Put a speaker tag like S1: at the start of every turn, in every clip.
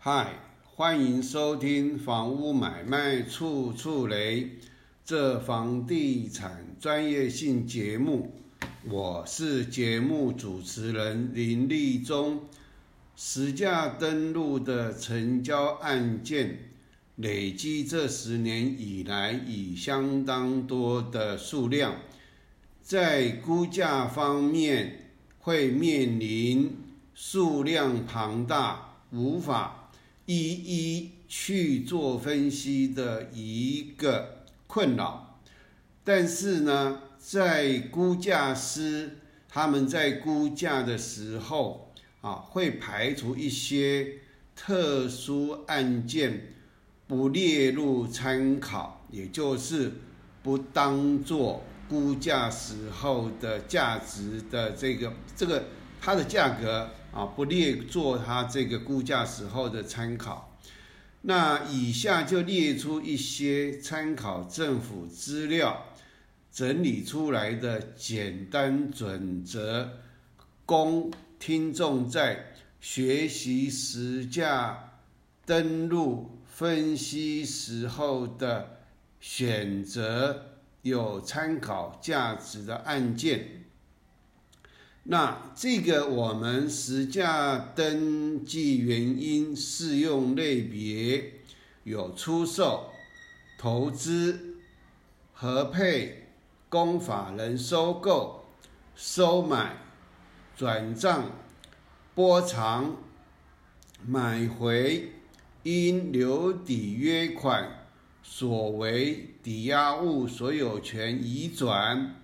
S1: 嗨，欢迎收听房屋买卖处处雷这房地产专业性节目，我是节目主持人林立忠。实价登录的成交案件累积这十年以来已相当多的数量，在估价方面会面临数量庞大无法。一一去做分析的一个困扰，但是呢，在估价师他们在估价的时候啊，会排除一些特殊案件不列入参考，也就是不当做估价时候的价值的这个这个它的价格。啊，不列做它这个估价时候的参考。那以下就列出一些参考政府资料整理出来的简单准则，供听众在学习实价登录分析时候的选择有参考价值的案件。那这个我们实价登记原因适用类别有出售、投资、合配、公法人收购、收买、转账、波偿、买回、因留抵约款所为抵押物所有权移转、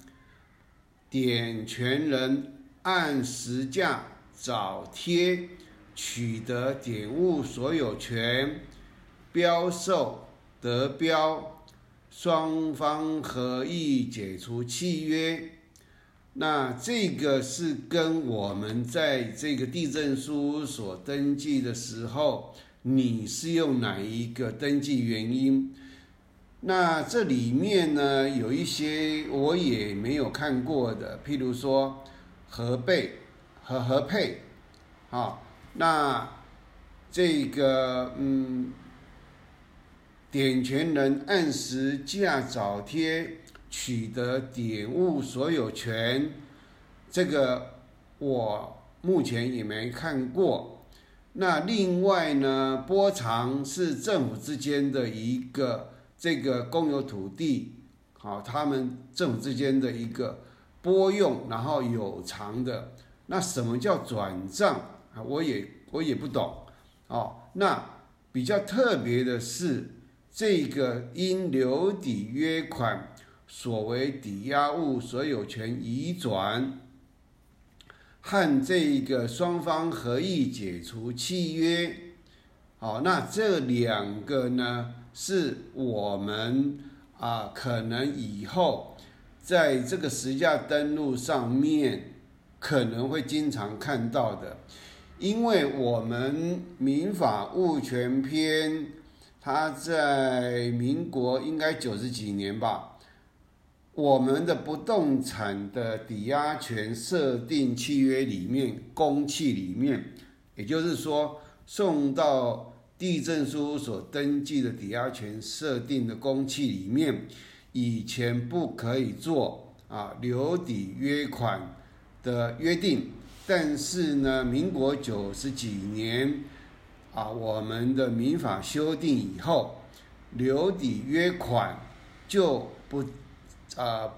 S1: 点权人。按实价找贴取得点物所有权，标售得标，双方合意解除契约。那这个是跟我们在这个地震书所登记的时候，你是用哪一个登记原因？那这里面呢，有一些我也没有看过的，譬如说。合备和合配，啊，那这个嗯，点权人按时价早贴取得点物所有权，这个我目前也没看过。那另外呢，波长是政府之间的一个这个公有土地，好，他们政府之间的一个。拨用然后有偿的，那什么叫转账啊？我也我也不懂哦。那比较特别的是，这个因留抵约款所为抵押物所有权移转和这个双方合意解除契约，好，那这两个呢，是我们啊可能以后。在这个实价登录上面，可能会经常看到的，因为我们民法物权篇，它在民国应该九十几年吧，我们的不动产的抵押权设定契约里面，公契里面，也就是说送到地震书所登记的抵押权设定的公契里面。以前不可以做啊留抵约款的约定，但是呢，民国九十几年啊，我们的民法修订以后，留抵约款就不啊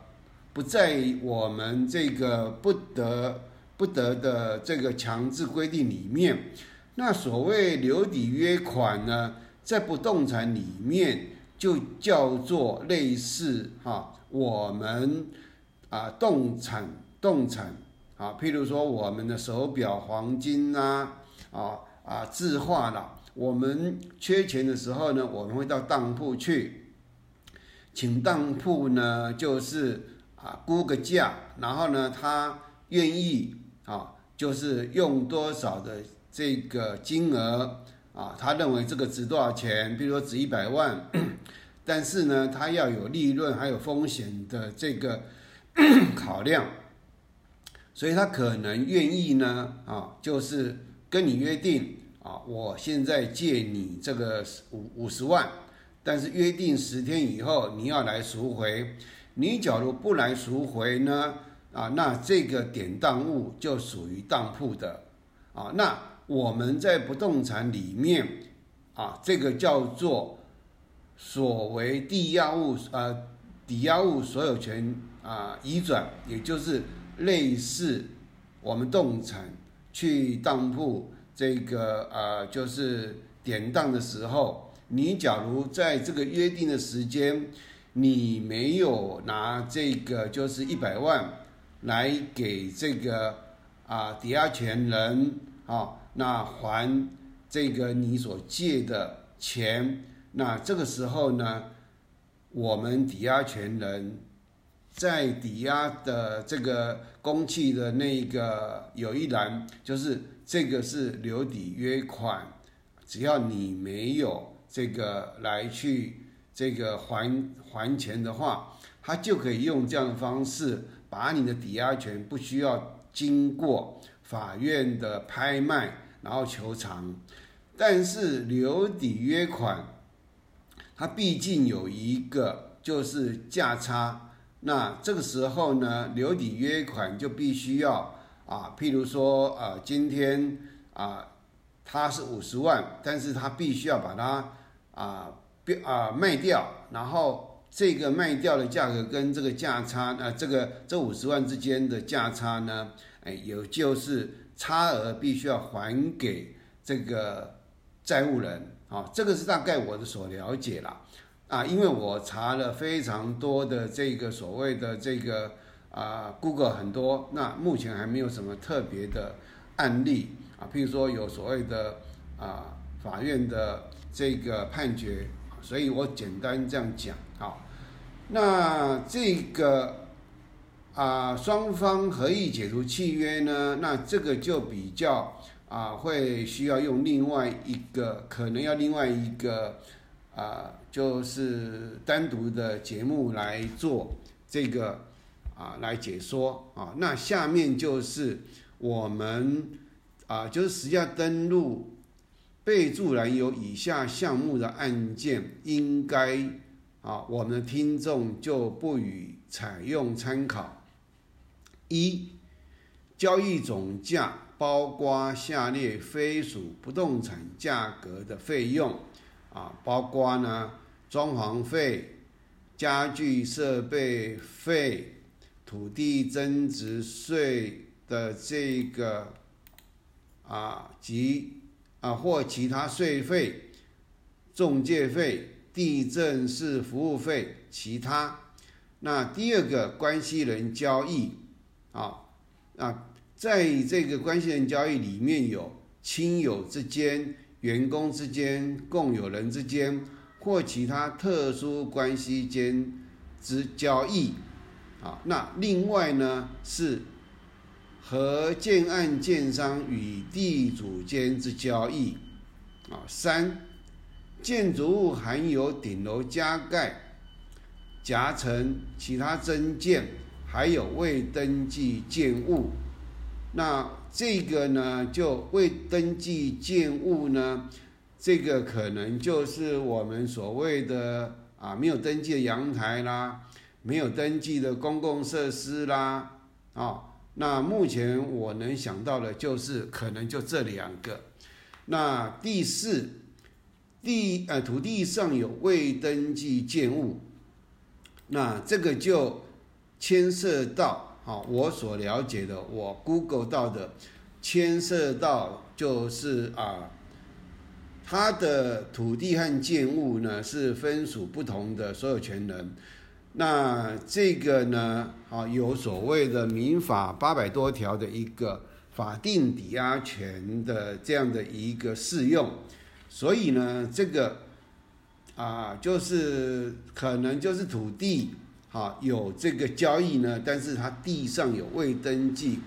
S1: 不在我们这个不得不得的这个强制规定里面。那所谓留抵约款呢，在不动产里面。就叫做类似哈，我们啊，动产动产啊，譬如说我们的手表、黄金呐，啊啊，字画啦，我们缺钱的时候呢，我们会到当铺去，请当铺呢，就是啊估个价，然后呢，他愿意啊，就是用多少的这个金额。啊，他认为这个值多少钱？比如说值一百万，但是呢，他要有利润还有风险的这个 考量，所以他可能愿意呢，啊，就是跟你约定啊，我现在借你这个五五十万，但是约定十天以后你要来赎回。你假如不来赎回呢，啊，那这个典当物就属于当铺的，啊，那我们在不动产里面，啊，这个叫做所谓抵押物，呃，抵押物所有权啊移转，也就是类似我们动产去当铺。这个呃，就是典当的时候，你假如在这个约定的时间，你没有拿这个就是一百万来给这个啊抵押权人啊，那还这个你所借的钱，那这个时候呢，我们抵押权人在抵押的这个公契的那个有一栏就是。这个是留抵约款，只要你没有这个来去这个还还钱的话，他就可以用这样的方式把你的抵押权不需要经过法院的拍卖，然后求偿。但是留抵约款，它毕竟有一个就是价差，那这个时候呢，留抵约款就必须要。啊，譬如说，呃，今天啊，它是五十万，但是他必须要把它啊标啊卖掉，然后这个卖掉的价格跟这个价差，呃，这个这五十万之间的价差呢，哎，有就是差额必须要还给这个债务人，啊，这个是大概我的所了解了，啊，因为我查了非常多的这个所谓的这个。啊，Google 很多，那目前还没有什么特别的案例啊，譬如说有所谓的啊法院的这个判决，所以我简单这样讲啊。那这个啊双方合意解除契约呢，那这个就比较啊会需要用另外一个，可能要另外一个啊就是单独的节目来做这个。啊，来解说啊，那下面就是我们啊，就是实际上登录备注栏有以下项目的案件，应该啊，我们的听众就不予采用参考。一，交易总价包括下列非属不动产价格的费用啊，包括呢，装潢费、家具设备费。土地增值税的这个啊及啊或其他税费、中介费、地震式服务费、其他。那第二个关系人交易啊啊，在这个关系人交易里面有亲友之间、员工之间、共有人之间或其他特殊关系间之交易。啊，那另外呢是和建案建商与地主间之交易，啊，三建筑物含有顶楼加盖、夹层、其他增建，还有未登记建物，那这个呢就未登记建物呢，这个可能就是我们所谓的啊没有登记的阳台啦。没有登记的公共设施啦，啊，那目前我能想到的就是可能就这两个。那第四，地呃土地上有未登记建物，那这个就牵涉到啊我所了解的，我 Google 到的，牵涉到就是啊，它的土地和建物呢是分属不同的所有权人。那这个呢，啊，有所谓的民法八百多条的一个法定抵押权的这样的一个适用，所以呢，这个啊，就是可能就是土地，啊有这个交易呢，但是他地上有未登记，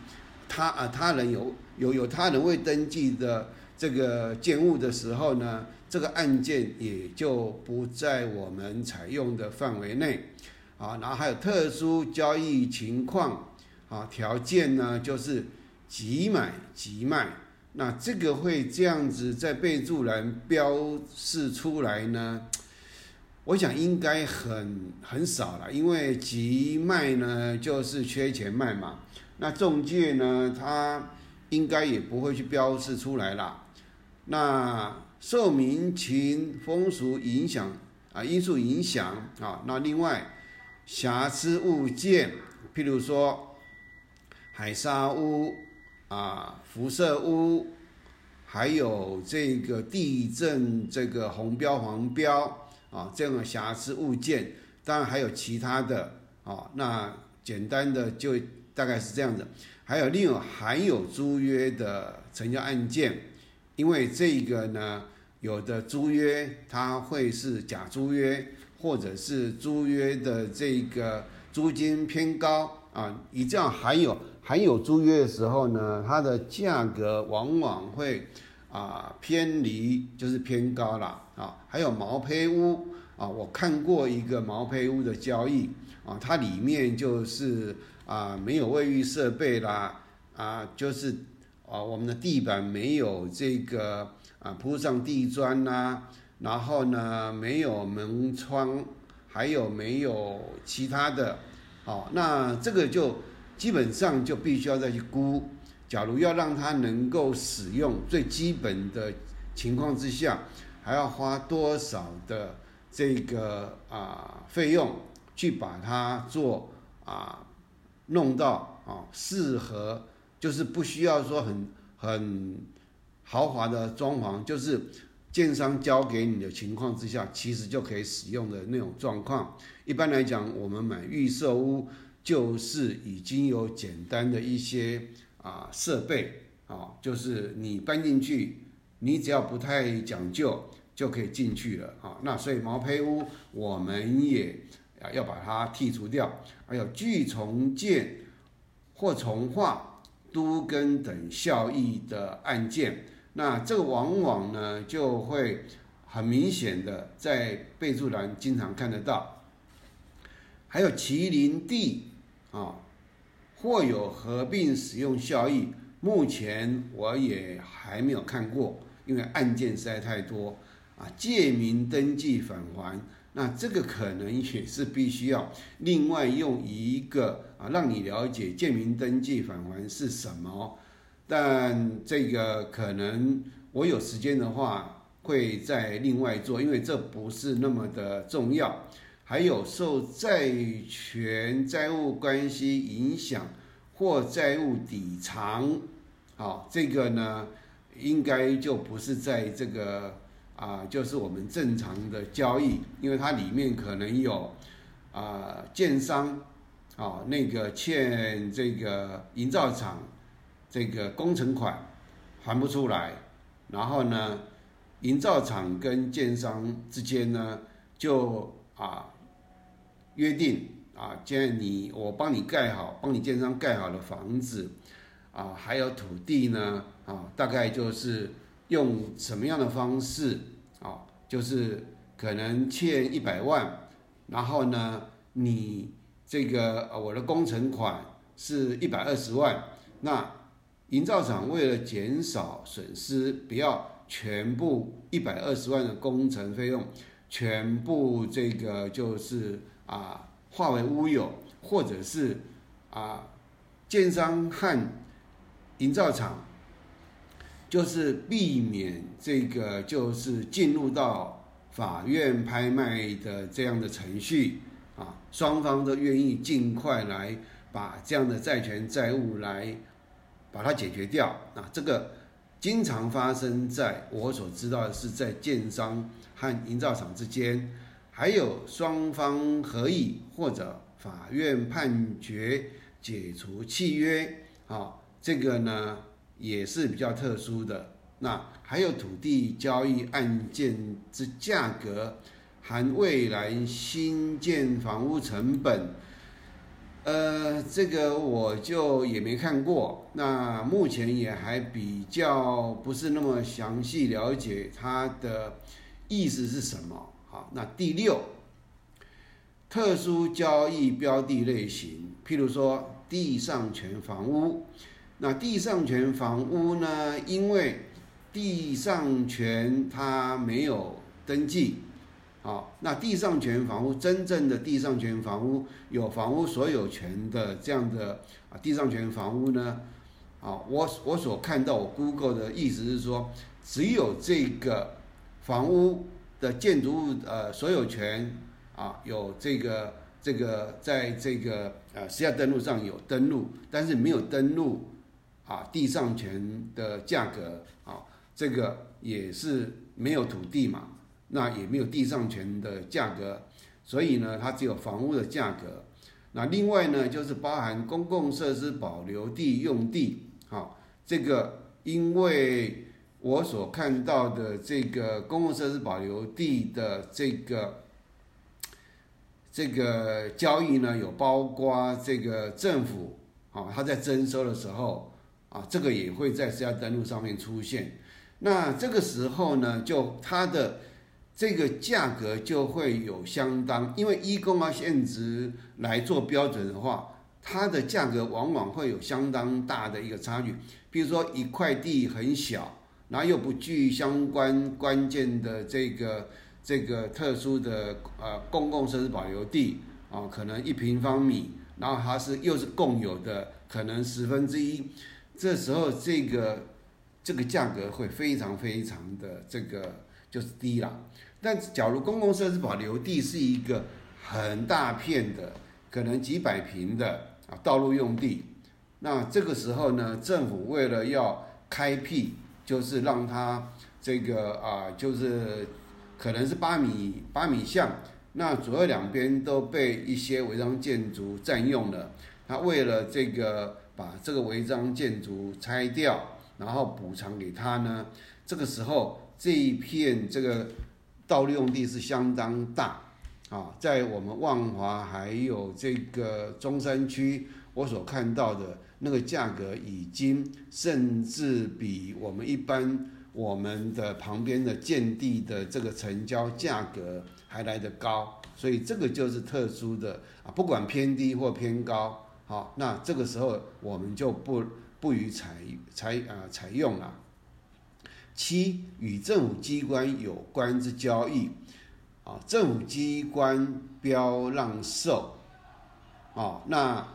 S1: 他啊他人有有有他人未登记的这个建物的时候呢，这个案件也就不在我们采用的范围内。啊，然后还有特殊交易情况，啊，条件呢就是即买即卖，那这个会这样子在备注栏标示出来呢？我想应该很很少了，因为急卖呢就是缺钱卖嘛。那中介呢，他应该也不会去标示出来啦。那受民情风俗影响啊因素影响啊，那另外瑕疵物件，譬如说海沙屋啊、辐射屋，还有这个地震这个红标黄标。啊，这样的瑕疵物件，当然还有其他的啊。那简单的就大概是这样子。还有另有含有租约的成交案件，因为这个呢，有的租约它会是假租约，或者是租约的这个租金偏高啊。你这样含有含有租约的时候呢，它的价格往往会。啊，偏离就是偏高了啊！还有毛坯屋啊，我看过一个毛坯屋的交易啊，它里面就是啊没有卫浴设备啦啊，就是啊我们的地板没有这个啊铺上地砖呐，然后呢没有门窗，还有没有其他的？好，那这个就基本上就必须要再去估。假如要让它能够使用最基本的情况之下，还要花多少的这个啊费用去把它做啊弄到啊适合，就是不需要说很很豪华的装潢，就是建商交给你的情况之下，其实就可以使用的那种状况。一般来讲，我们买预售屋就是已经有简单的一些。啊，设备啊，就是你搬进去，你只要不太讲究就可以进去了啊。那所以毛坯屋我们也啊要把它剔除掉。还有锯重建或重化都跟等效益的案件，那这个往往呢就会很明显的在备注栏经常看得到。还有麒麟地啊。或有合并使用效益，目前我也还没有看过，因为案件实在太多啊。借名登记返还，那这个可能也是必须要另外用一个啊，让你了解借名登记返还是什么。但这个可能我有时间的话会再另外做，因为这不是那么的重要。还有受债权债务关系影响或债务抵偿，好，这个呢，应该就不是在这个啊，就是我们正常的交易，因为它里面可能有啊，建商啊，那个欠这个营造厂这个工程款还不出来，然后呢，营造厂跟建商之间呢，就啊。约定啊，既然你我帮你盖好，帮你建商盖好的房子，啊，还有土地呢，啊，大概就是用什么样的方式啊？就是可能欠一百万，然后呢，你这个我的工程款是一百二十万，那营造厂为了减少损失，不要全部一百二十万的工程费用，全部这个就是。啊，化为乌有，或者是啊，建商和营造厂，就是避免这个就是进入到法院拍卖的这样的程序啊，双方都愿意尽快来把这样的债权债务来把它解决掉啊，这个经常发生在我所知道的是在建商和营造厂之间。还有双方合意或者法院判决解除契约，啊，这个呢也是比较特殊的。那还有土地交易案件之价格含未来新建房屋成本，呃，这个我就也没看过。那目前也还比较不是那么详细了解它的意思是什么。好，那第六，特殊交易标的类型，譬如说地上权房屋，那地上权房屋呢？因为地上权它没有登记，好，那地上权房屋真正的地上权房屋有房屋所有权的这样的啊地上权房屋呢，啊，我我所看到我 Google 的意思是说，只有这个房屋的建筑物呃所有权啊有这个这个在这个呃实价登录上有登录，但是没有登录。啊，地上权的价格啊，这个也是没有土地嘛，那也没有地上权的价格，所以呢，它只有房屋的价格。那另外呢，就是包含公共设施保留地用地，好，这个因为我所看到的这个公共设施保留地的这个这个交易呢，有包括这个政府啊，他在征收的时候。啊，这个也会在私家登录上面出现。那这个时候呢，就它的这个价格就会有相当，因为一公啊现值来做标准的话，它的价格往往会有相当大的一个差距。比如说一块地很小，然后又不具相关关键的这个这个特殊的呃公共设施保留地啊，可能一平方米，然后它是又是共有的，可能十分之一。这时候，这个这个价格会非常非常的这个就是低了。但假如公共设施保留地是一个很大片的，可能几百平的啊道路用地，那这个时候呢，政府为了要开辟，就是让它这个啊，就是可能是八米八米巷，那左右两边都被一些违章建筑占用了，他为了这个。把这个违章建筑拆掉，然后补偿给他呢？这个时候，这一片这个道路用地是相当大啊，在我们万华还有这个中山区，我所看到的那个价格已经甚至比我们一般我们的旁边的建地的这个成交价格还来得高，所以这个就是特殊的啊，不管偏低或偏高。好，那这个时候我们就不不予采采啊采用了。七与政府机关有关之交易，啊，政府机关标让售，啊，那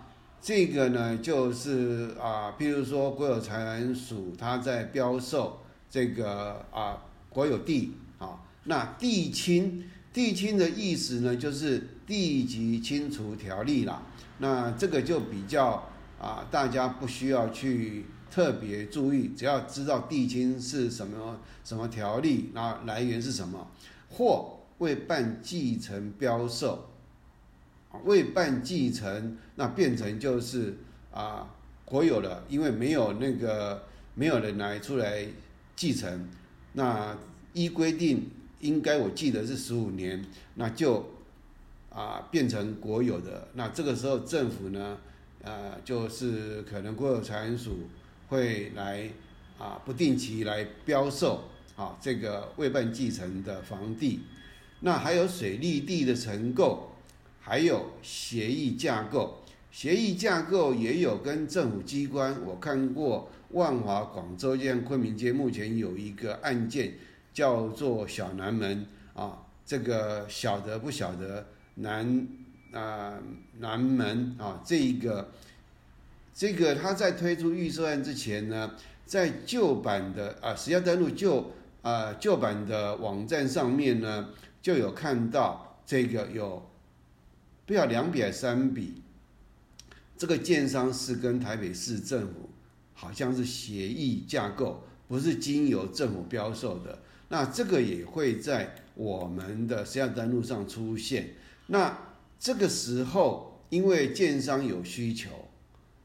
S1: 这个呢就是啊，比如说国有财产署它在标售这个啊国有地，啊，那地清地清的意思呢就是地籍清除条例啦。那这个就比较啊，大家不需要去特别注意，只要知道地金是什么什么条例，那来源是什么，或未办继承标售，未办继承，那变成就是啊国有了，因为没有那个没有人来出来继承，那依规定应该我记得是十五年，那就。啊，变成国有的，那这个时候政府呢，呃，就是可能国有财产署会来啊，不定期来标售啊，这个未办继承的房地，那还有水利地的承购，还有协议架构，协议架构也有跟政府机关，我看过万华、广州这样昆明街目前有一个案件叫做小南门啊，这个晓得不晓得？南啊南门啊，这一个这个他在推出预售案之前呢，在旧版的啊实价登录旧啊旧版的网站上面呢，就有看到这个有不要两笔还三笔，这个建商是跟台北市政府好像是协议架构，不是经由政府标售的，那这个也会在我们的实价登录上出现。那这个时候，因为建商有需求，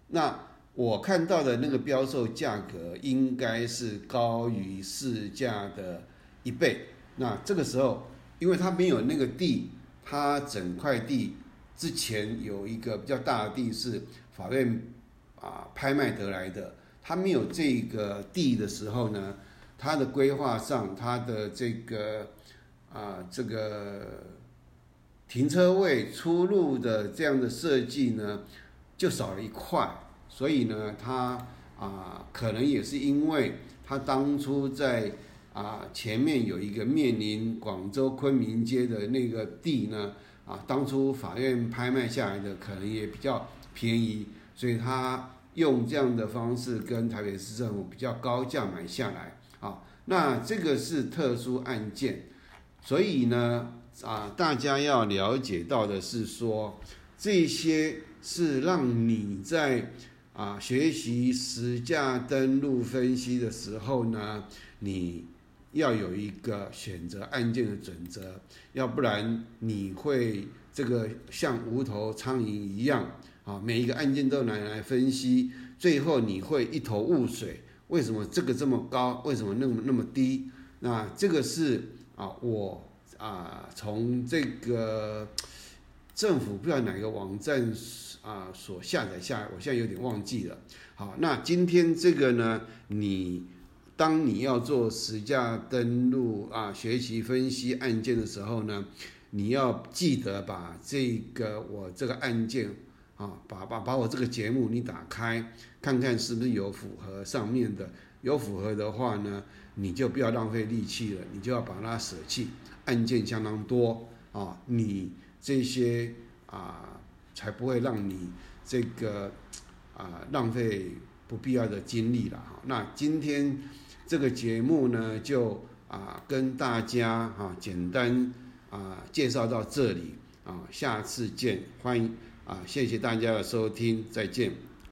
S1: 那我看到的那个标售价格应该是高于市价的一倍。那这个时候，因为他没有那个地，他整块地之前有一个比较大的地是法院啊拍卖得来的，他没有这个地的时候呢，他的规划上，他的这个啊这个。停车位出入的这样的设计呢，就少了一块，所以呢，它啊，可能也是因为他当初在啊前面有一个面临广州昆明街的那个地呢，啊，当初法院拍卖下来的可能也比较便宜，所以他用这样的方式跟台北市政府比较高价买下来啊。那这个是特殊案件，所以呢。啊，大家要了解到的是说，这些是让你在啊学习实价登录分析的时候呢，你要有一个选择案件的准则，要不然你会这个像无头苍蝇一样啊，每一个案件都拿来分析，最后你会一头雾水，为什么这个这么高，为什么那么那么低？那这个是啊我。啊，从这个政府不知道哪个网站啊所下载下来，我现在有点忘记了。好，那今天这个呢，你当你要做实价登录啊，学习分析案件的时候呢，你要记得把这个我这个案件啊，把把把我这个节目你打开，看看是不是有符合上面的，有符合的话呢，你就不要浪费力气了，你就要把它舍弃。案件相当多啊，你这些啊才不会让你这个啊浪费不必要的精力了哈。那今天这个节目呢，就啊跟大家哈简单啊介绍到这里啊，下次见，欢迎啊，谢谢大家的收听，再见。